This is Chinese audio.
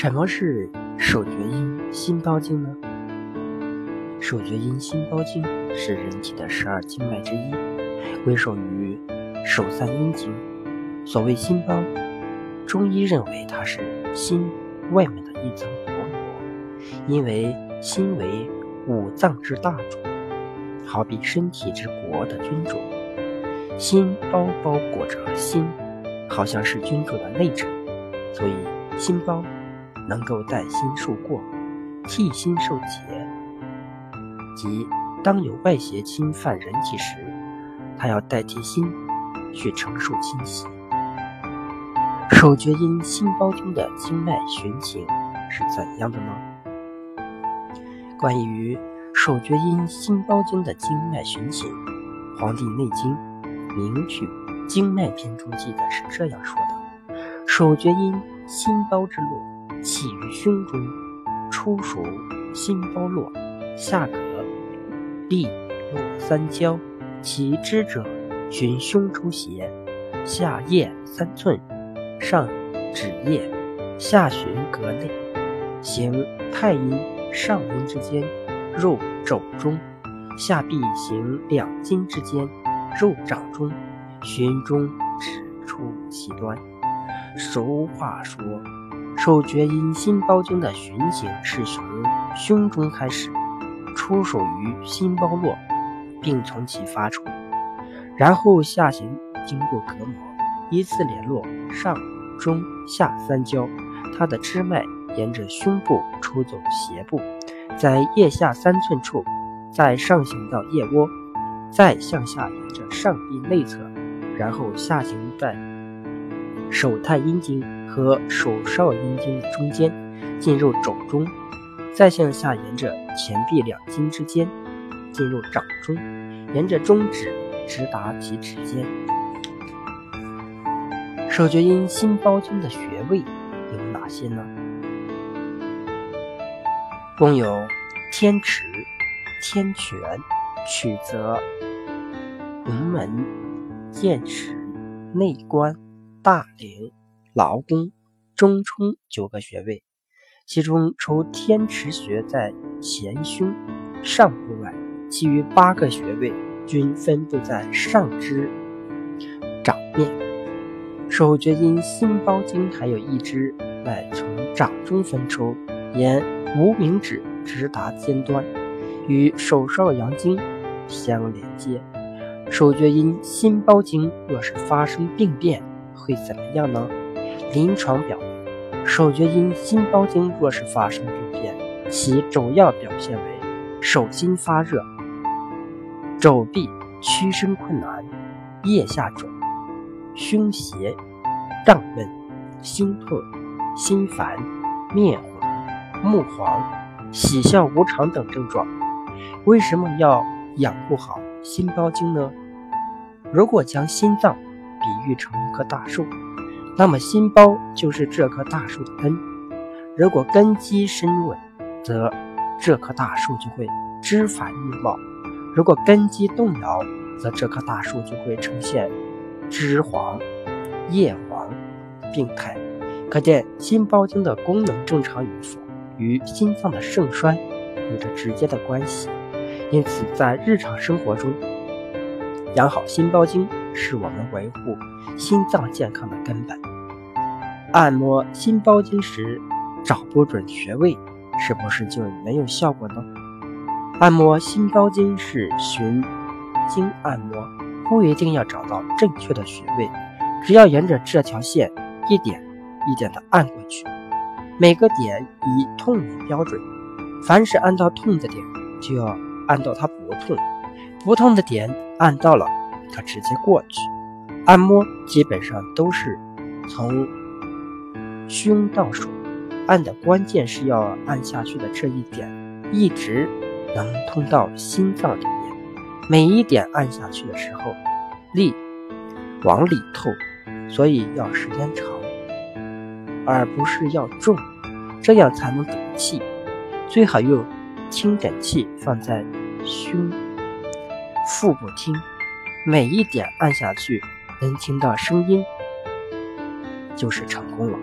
什么是手厥阴心包经呢？手厥阴心包经是人体的十二经脉之一，归属于手三阴经。所谓心包，中医认为它是心外面的一层薄膜，因为心为五脏之大主，好比身体之国的君主，心包包裹着心，好像是君主的内臣，所以心包。能够代心受过，替心受劫，即当有外邪侵犯人体时，他要代替心去承受侵袭。手厥阴心包经的经脉循行是怎样的呢？关于手厥阴心包经的经脉循行，《黄帝内经·名取经脉篇》中记载是这样说的：手厥阴心包之路。起于胸中，出属心包络，下膈立络三焦，其支者循胸出胁，下腋三寸，上指腋，下循膈内，行太阴上阴之间，入肘中，下臂行两筋之间，入掌中，循中指出其端。俗话说。手厥阴心包经的循行是从胸中开始，出手于心包络，并从其发出，然后下行经过膈膜，依次联络上、中、下三焦。它的支脉沿着胸部出走胁部，在腋下三寸处，再上行到腋窝，再向下沿着上臂内侧，然后下行在手太阴经。和手少阴经的中间，进入肘中，再向下沿着前臂两筋之间，进入掌中，沿着中指直达其指尖。手厥阴心包经的穴位有哪些呢？共有天池、天泉、曲泽、龙门、剑池、内关、大陵。劳宫、中冲九个穴位，其中除天池穴在前胸上部外，其余八个穴位均分布在上肢掌面。手厥阴心包经还有一支乃从掌中分出，沿无名指直达尖端，与手少阳经相连接。手厥阴心包经若是发生病变，会怎么样呢？临床表，手厥阴心包经若是发生病变，其主要表现为手心发热、肘臂屈伸困难、腋下肿、胸胁胀闷、心痛、心烦、面红、目黄、喜笑无常等症状。为什么要养护好心包经呢？如果将心脏比喻成一棵大树。那么心包就是这棵大树的根，如果根基深稳，则这棵大树就会枝繁叶茂；如果根基动摇，则这棵大树就会呈现枝黄、叶黄病态。可见心包经的功能正常与否，与心脏的盛衰有着直接的关系。因此，在日常生活中，养好心包经是我们维护心脏健康的根本。按摩心包经时找不准穴位，是不是就没有效果呢？按摩心包经是循经按摩，不一定要找到正确的穴位，只要沿着这条线一点一点的按过去，每个点以痛为标准。凡是按到痛的点，就要按到它不痛；不痛的点按到了，可直接过去。按摩基本上都是从。胸到手，按的关键是要按下去的这一点，一直能通到心脏里面。每一点按下去的时候，力往里透，所以要时间长，而不是要重，这样才能顶气。最好用听诊器放在胸腹部听，每一点按下去能听到声音，就是成功了。